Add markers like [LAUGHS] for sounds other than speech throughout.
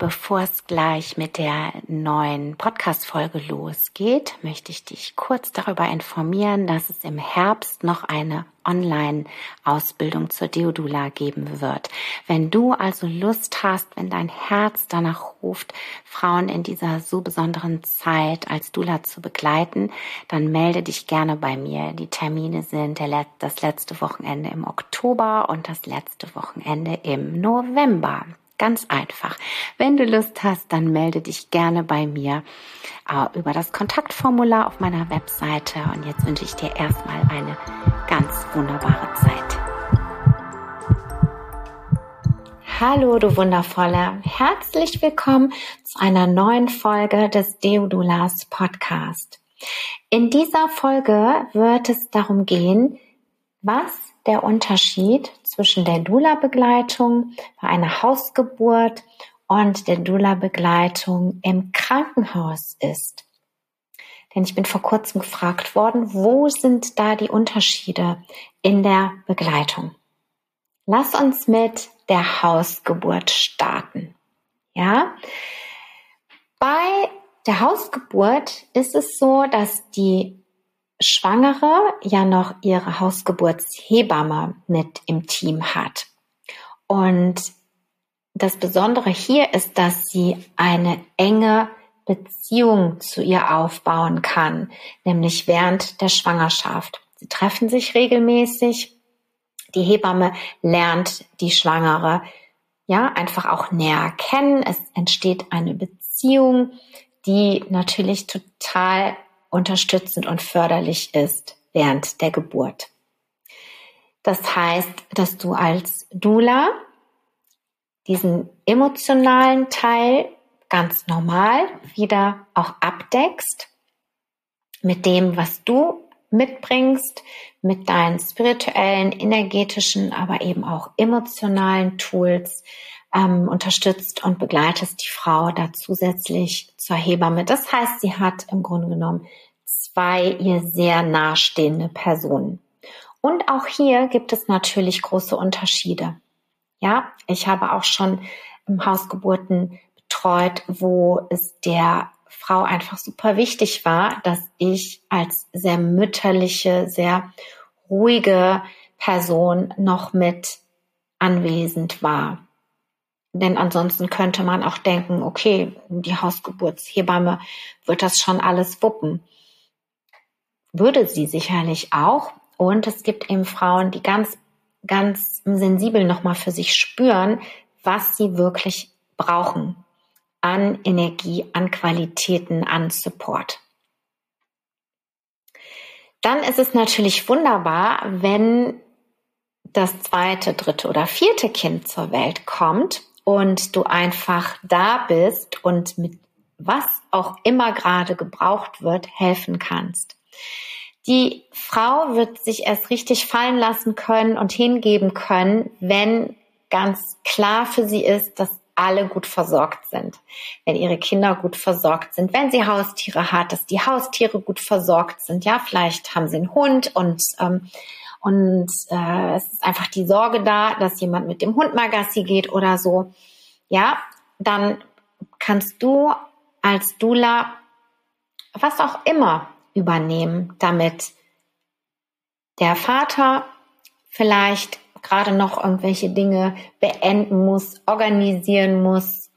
Bevor es gleich mit der neuen Podcast-Folge losgeht, möchte ich dich kurz darüber informieren, dass es im Herbst noch eine Online-Ausbildung zur Deodula geben wird. Wenn du also Lust hast, wenn dein Herz danach ruft, Frauen in dieser so besonderen Zeit als Dula zu begleiten, dann melde dich gerne bei mir. Die Termine sind das letzte Wochenende im Oktober und das letzte Wochenende im November. Ganz einfach. Wenn du Lust hast, dann melde dich gerne bei mir äh, über das Kontaktformular auf meiner Webseite. Und jetzt wünsche ich dir erstmal eine ganz wunderbare Zeit. Hallo, du Wundervolle. Herzlich willkommen zu einer neuen Folge des Deodulas Podcast. In dieser Folge wird es darum gehen, was der Unterschied zwischen der Dula-Begleitung bei einer Hausgeburt und der Dula-Begleitung im Krankenhaus ist. Denn ich bin vor kurzem gefragt worden, wo sind da die Unterschiede in der Begleitung? Lass uns mit der Hausgeburt starten. Ja? Bei der Hausgeburt ist es so, dass die Schwangere ja noch ihre Hausgeburtshebamme mit im Team hat. Und das Besondere hier ist, dass sie eine enge Beziehung zu ihr aufbauen kann, nämlich während der Schwangerschaft. Sie treffen sich regelmäßig. Die Hebamme lernt die Schwangere ja einfach auch näher kennen. Es entsteht eine Beziehung, die natürlich total unterstützend und förderlich ist während der Geburt. Das heißt, dass du als Dula diesen emotionalen Teil ganz normal wieder auch abdeckst mit dem, was du mitbringst, mit deinen spirituellen, energetischen, aber eben auch emotionalen Tools, ähm, unterstützt und begleitest die Frau da zusätzlich zur Hebamme. Das heißt, sie hat im Grunde genommen zwei ihr sehr nahestehende Personen. Und auch hier gibt es natürlich große Unterschiede. Ja, ich habe auch schon im Hausgeburten betreut, wo es der Frau einfach super wichtig war, dass ich als sehr mütterliche, sehr ruhige Person noch mit anwesend war. Denn ansonsten könnte man auch denken, okay, die Hausgeburtshebamme wird das schon alles wuppen. Würde sie sicherlich auch. Und es gibt eben Frauen, die ganz, ganz sensibel nochmal für sich spüren, was sie wirklich brauchen an Energie, an Qualitäten, an Support. Dann ist es natürlich wunderbar, wenn das zweite, dritte oder vierte Kind zur Welt kommt und du einfach da bist und mit was auch immer gerade gebraucht wird, helfen kannst. Die Frau wird sich erst richtig fallen lassen können und hingeben können, wenn ganz klar für sie ist, dass alle gut versorgt sind, wenn ihre Kinder gut versorgt sind, wenn sie Haustiere hat, dass die Haustiere gut versorgt sind. Ja, vielleicht haben sie einen Hund und ähm, und äh, es ist einfach die Sorge da, dass jemand mit dem Hund mal Gassi geht oder so, ja, dann kannst du als Dula was auch immer übernehmen, damit der Vater vielleicht gerade noch irgendwelche Dinge beenden muss, organisieren muss,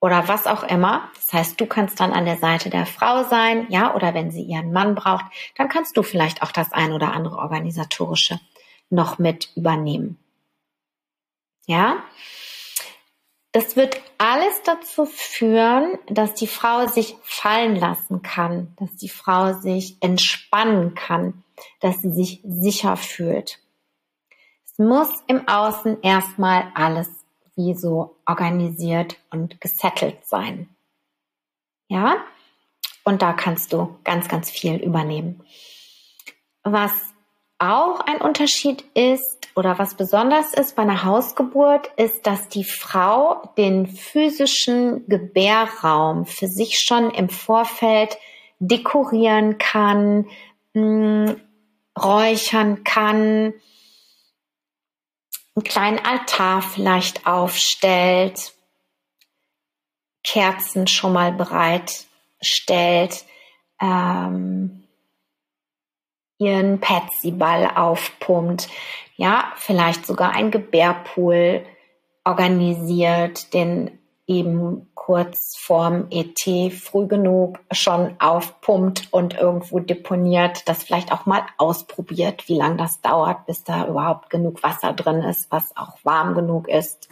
oder was auch immer. Das heißt, du kannst dann an der Seite der Frau sein, ja, oder wenn sie ihren Mann braucht, dann kannst du vielleicht auch das ein oder andere organisatorische noch mit übernehmen. Ja? Das wird alles dazu führen, dass die Frau sich fallen lassen kann, dass die Frau sich entspannen kann, dass sie sich sicher fühlt. Es muss im Außen erstmal alles wie so organisiert und gesettelt sein. Ja? Und da kannst du ganz, ganz viel übernehmen. Was auch ein Unterschied ist oder was besonders ist bei einer Hausgeburt, ist, dass die Frau den physischen Gebärraum für sich schon im Vorfeld dekorieren kann, mh, hm, räuchern kann, einen kleinen Altar vielleicht aufstellt, Kerzen schon mal bereit stellt, ähm, ihren Petsy-Ball aufpumpt, ja, vielleicht sogar ein Gebärpool organisiert, den eben kurz vorm ET früh genug schon aufpumpt und irgendwo deponiert, das vielleicht auch mal ausprobiert, wie lange das dauert, bis da überhaupt genug Wasser drin ist, was auch warm genug ist,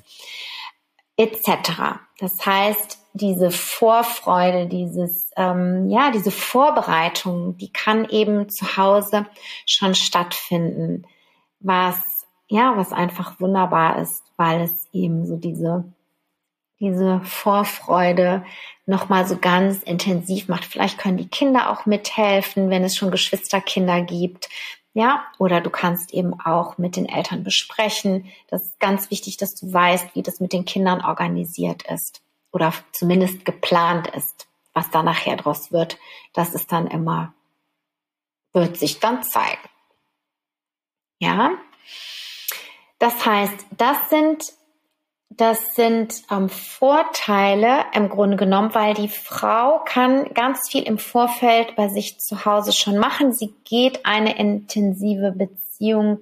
etc. Das heißt, diese Vorfreude, dieses ähm, ja, diese Vorbereitung, die kann eben zu Hause schon stattfinden, was ja, was einfach wunderbar ist, weil es eben so diese diese Vorfreude nochmal so ganz intensiv macht. Vielleicht können die Kinder auch mithelfen, wenn es schon Geschwisterkinder gibt. Ja, oder du kannst eben auch mit den Eltern besprechen. Das ist ganz wichtig, dass du weißt, wie das mit den Kindern organisiert ist oder zumindest geplant ist. Was da nachher draus wird, das ist dann immer, wird sich dann zeigen. Ja, das heißt, das sind das sind ähm, Vorteile im Grunde genommen, weil die Frau kann ganz viel im Vorfeld bei sich zu Hause schon machen. Sie geht eine intensive Beziehung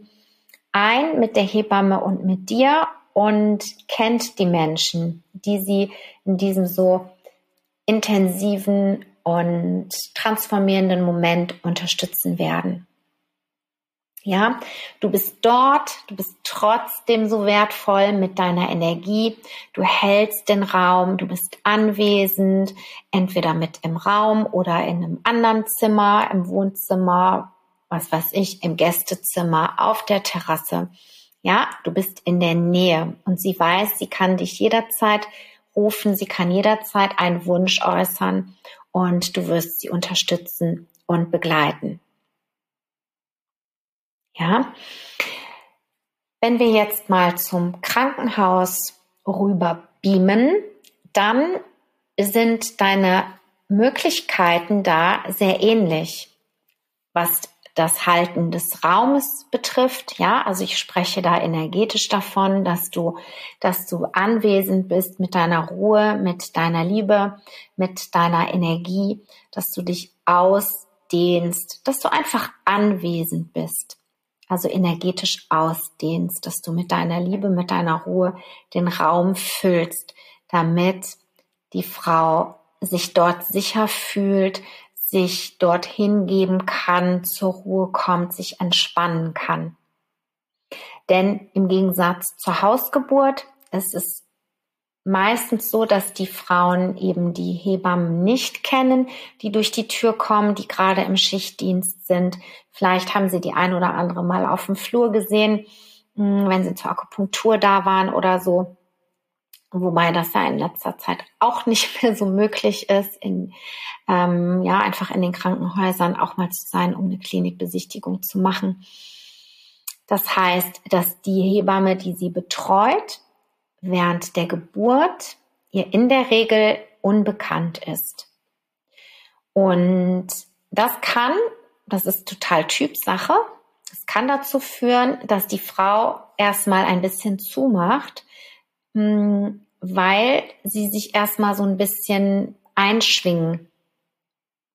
ein mit der Hebamme und mit dir und kennt die Menschen, die sie in diesem so intensiven und transformierenden Moment unterstützen werden. Ja, du bist dort, du bist trotzdem so wertvoll mit deiner Energie. Du hältst den Raum, du bist anwesend, entweder mit im Raum oder in einem anderen Zimmer, im Wohnzimmer, was weiß ich, im Gästezimmer, auf der Terrasse. Ja, du bist in der Nähe und sie weiß, sie kann dich jederzeit rufen, sie kann jederzeit einen Wunsch äußern und du wirst sie unterstützen und begleiten. Ja. Wenn wir jetzt mal zum Krankenhaus rüber beamen, dann sind deine Möglichkeiten da sehr ähnlich, was das Halten des Raumes betrifft. Ja, also ich spreche da energetisch davon, dass du, dass du anwesend bist mit deiner Ruhe, mit deiner Liebe, mit deiner Energie, dass du dich ausdehnst, dass du einfach anwesend bist also energetisch ausdehnst, dass du mit deiner Liebe, mit deiner Ruhe den Raum füllst, damit die Frau sich dort sicher fühlt, sich dort hingeben kann, zur Ruhe kommt, sich entspannen kann. Denn im Gegensatz zur Hausgeburt ist es meistens so, dass die Frauen eben die Hebammen nicht kennen, die durch die Tür kommen, die gerade im Schichtdienst sind. Vielleicht haben sie die ein oder andere mal auf dem Flur gesehen, hm, wenn sie zur Akupunktur da waren oder so. Wobei das ja in letzter Zeit auch nicht [LAUGHS] mehr so möglich ist, in, ähm, ja, einfach in den Krankenhäusern auch mal zu sein, um eine Klinikbesichtigung zu machen. Das heißt, dass die Hebamme, die sie betreut, während der Geburt ihr in der Regel unbekannt ist. Und das kann, das ist total Typsache, das kann dazu führen, dass die Frau erstmal ein bisschen zumacht, hm, weil sie sich erstmal so ein bisschen einschwingen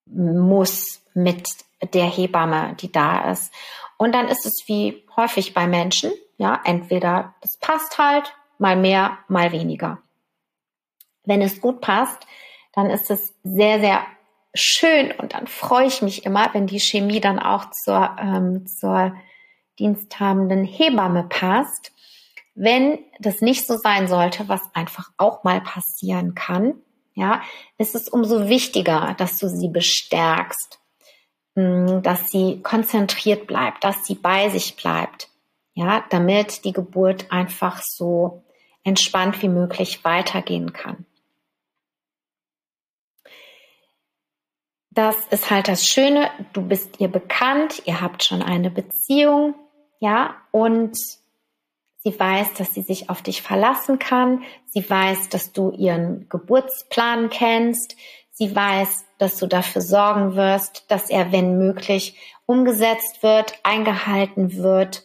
muss mit der Hebamme, die da ist. Und dann ist es wie häufig bei Menschen, ja, entweder das passt halt mal mehr, mal weniger. wenn es gut passt, dann ist es sehr, sehr schön und dann freue ich mich immer, wenn die Chemie dann auch zur, ähm, zur diensthabenden Hebamme passt. Wenn das nicht so sein sollte, was einfach auch mal passieren kann, ja, ist es umso wichtiger, dass du sie bestärkst, mm, dass sie konzentriert bleibt, dass sie bei sich bleibt, ja, damit die Geburt einfach so entspannt wie möglich weitergehen kann. Das ist halt das Schöne, du bist ihr bekannt, ihr habt schon eine Beziehung, ja, und sie weiß, dass sie sich auf dich verlassen kann, sie weiß, dass du ihren Geburtsplan kennst, sie weiß, dass du dafür sorgen wirst, dass er, wenn möglich, umgesetzt wird, eingehalten wird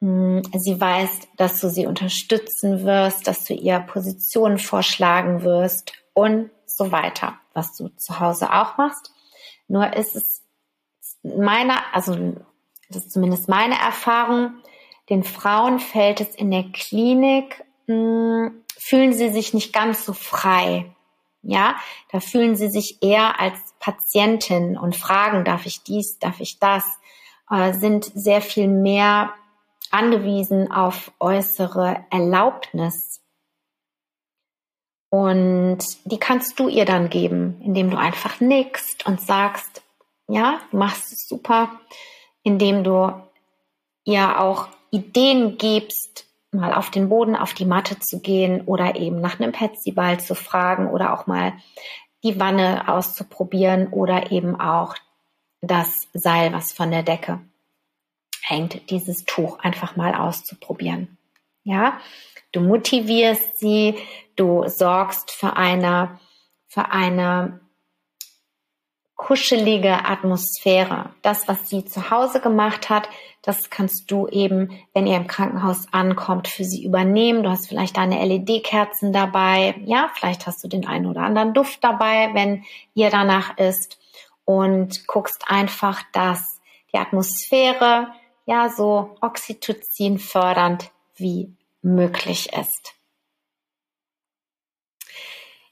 sie weiß, dass du sie unterstützen wirst, dass du ihr Positionen vorschlagen wirst und so weiter, was du zu Hause auch machst. Nur ist es meiner, also das ist zumindest meine Erfahrung, den Frauen fällt es in der Klinik, hm, fühlen sie sich nicht ganz so frei. Ja, da fühlen sie sich eher als Patientin und fragen, darf ich dies, darf ich das, äh, sind sehr viel mehr angewiesen auf äußere Erlaubnis. Und die kannst du ihr dann geben, indem du einfach nickst und sagst, ja, du machst es super, indem du ihr auch Ideen gibst, mal auf den Boden, auf die Matte zu gehen oder eben nach einem Petsyball zu fragen oder auch mal die Wanne auszuprobieren oder eben auch das Seil, was von der Decke hängt, dieses Tuch einfach mal auszuprobieren. Ja, du motivierst sie, du sorgst für eine, für eine kuschelige Atmosphäre. Das, was sie zu Hause gemacht hat, das kannst du eben, wenn ihr im Krankenhaus ankommt, für sie übernehmen. Du hast vielleicht deine LED-Kerzen dabei. Ja, vielleicht hast du den einen oder anderen Duft dabei, wenn ihr danach ist und guckst einfach, dass die Atmosphäre ja so Oxytocin fördernd wie möglich ist.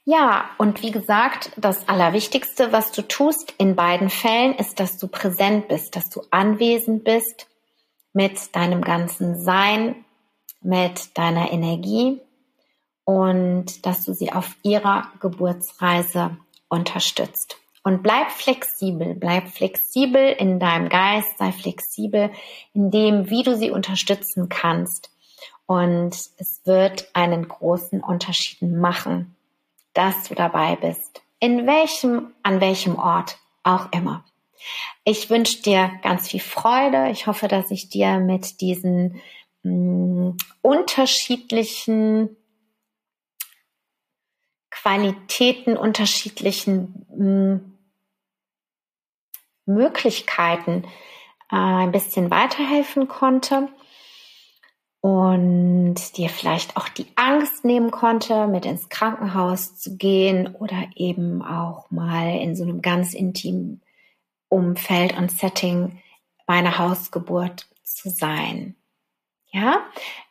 Ja, und wie gesagt, das Allerwichtigste, was du tust in beiden Fällen, ist, dass du präsent bist, dass du anwesend bist mit deinem ganzen Sein, mit deiner Energie und dass du sie auf ihrer Geburtsreise unterstützt. Und bleib flexibel, bleib flexibel in deinem Geist, sei flexibel in dem, wie du sie unterstützen kannst. Und es wird einen großen Unterschied machen, dass du dabei bist. In welchem, an welchem Ort auch immer. Ich wünsche dir ganz viel Freude. Ich hoffe, dass ich dir mit diesen mh, mm, unterschiedlichen Qualitäten, unterschiedlichen mh, mm, Möglichkeiten äh, ein bisschen weiterhelfen konnte und dir vielleicht auch die Angst nehmen konnte, mit ins Krankenhaus zu gehen oder eben auch mal in so einem ganz intimen Umfeld und Setting bei einer Hausgeburt zu sein. Ja,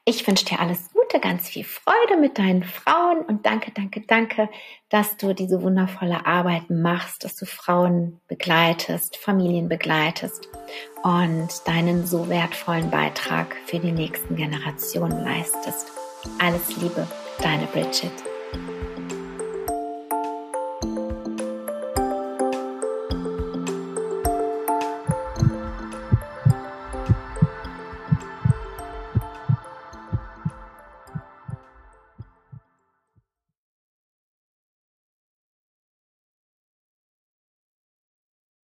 ich wünsche dir alles Gute, ganz viel Freude mit deinen Frauen und danke, danke, danke, dass du diese wundervolle Arbeit machst, dass du Frauen begleitest, Familien begleitest und deinen so wertvollen Beitrag für die nächsten Generationen leistest. Alles Liebe, deine Bridget.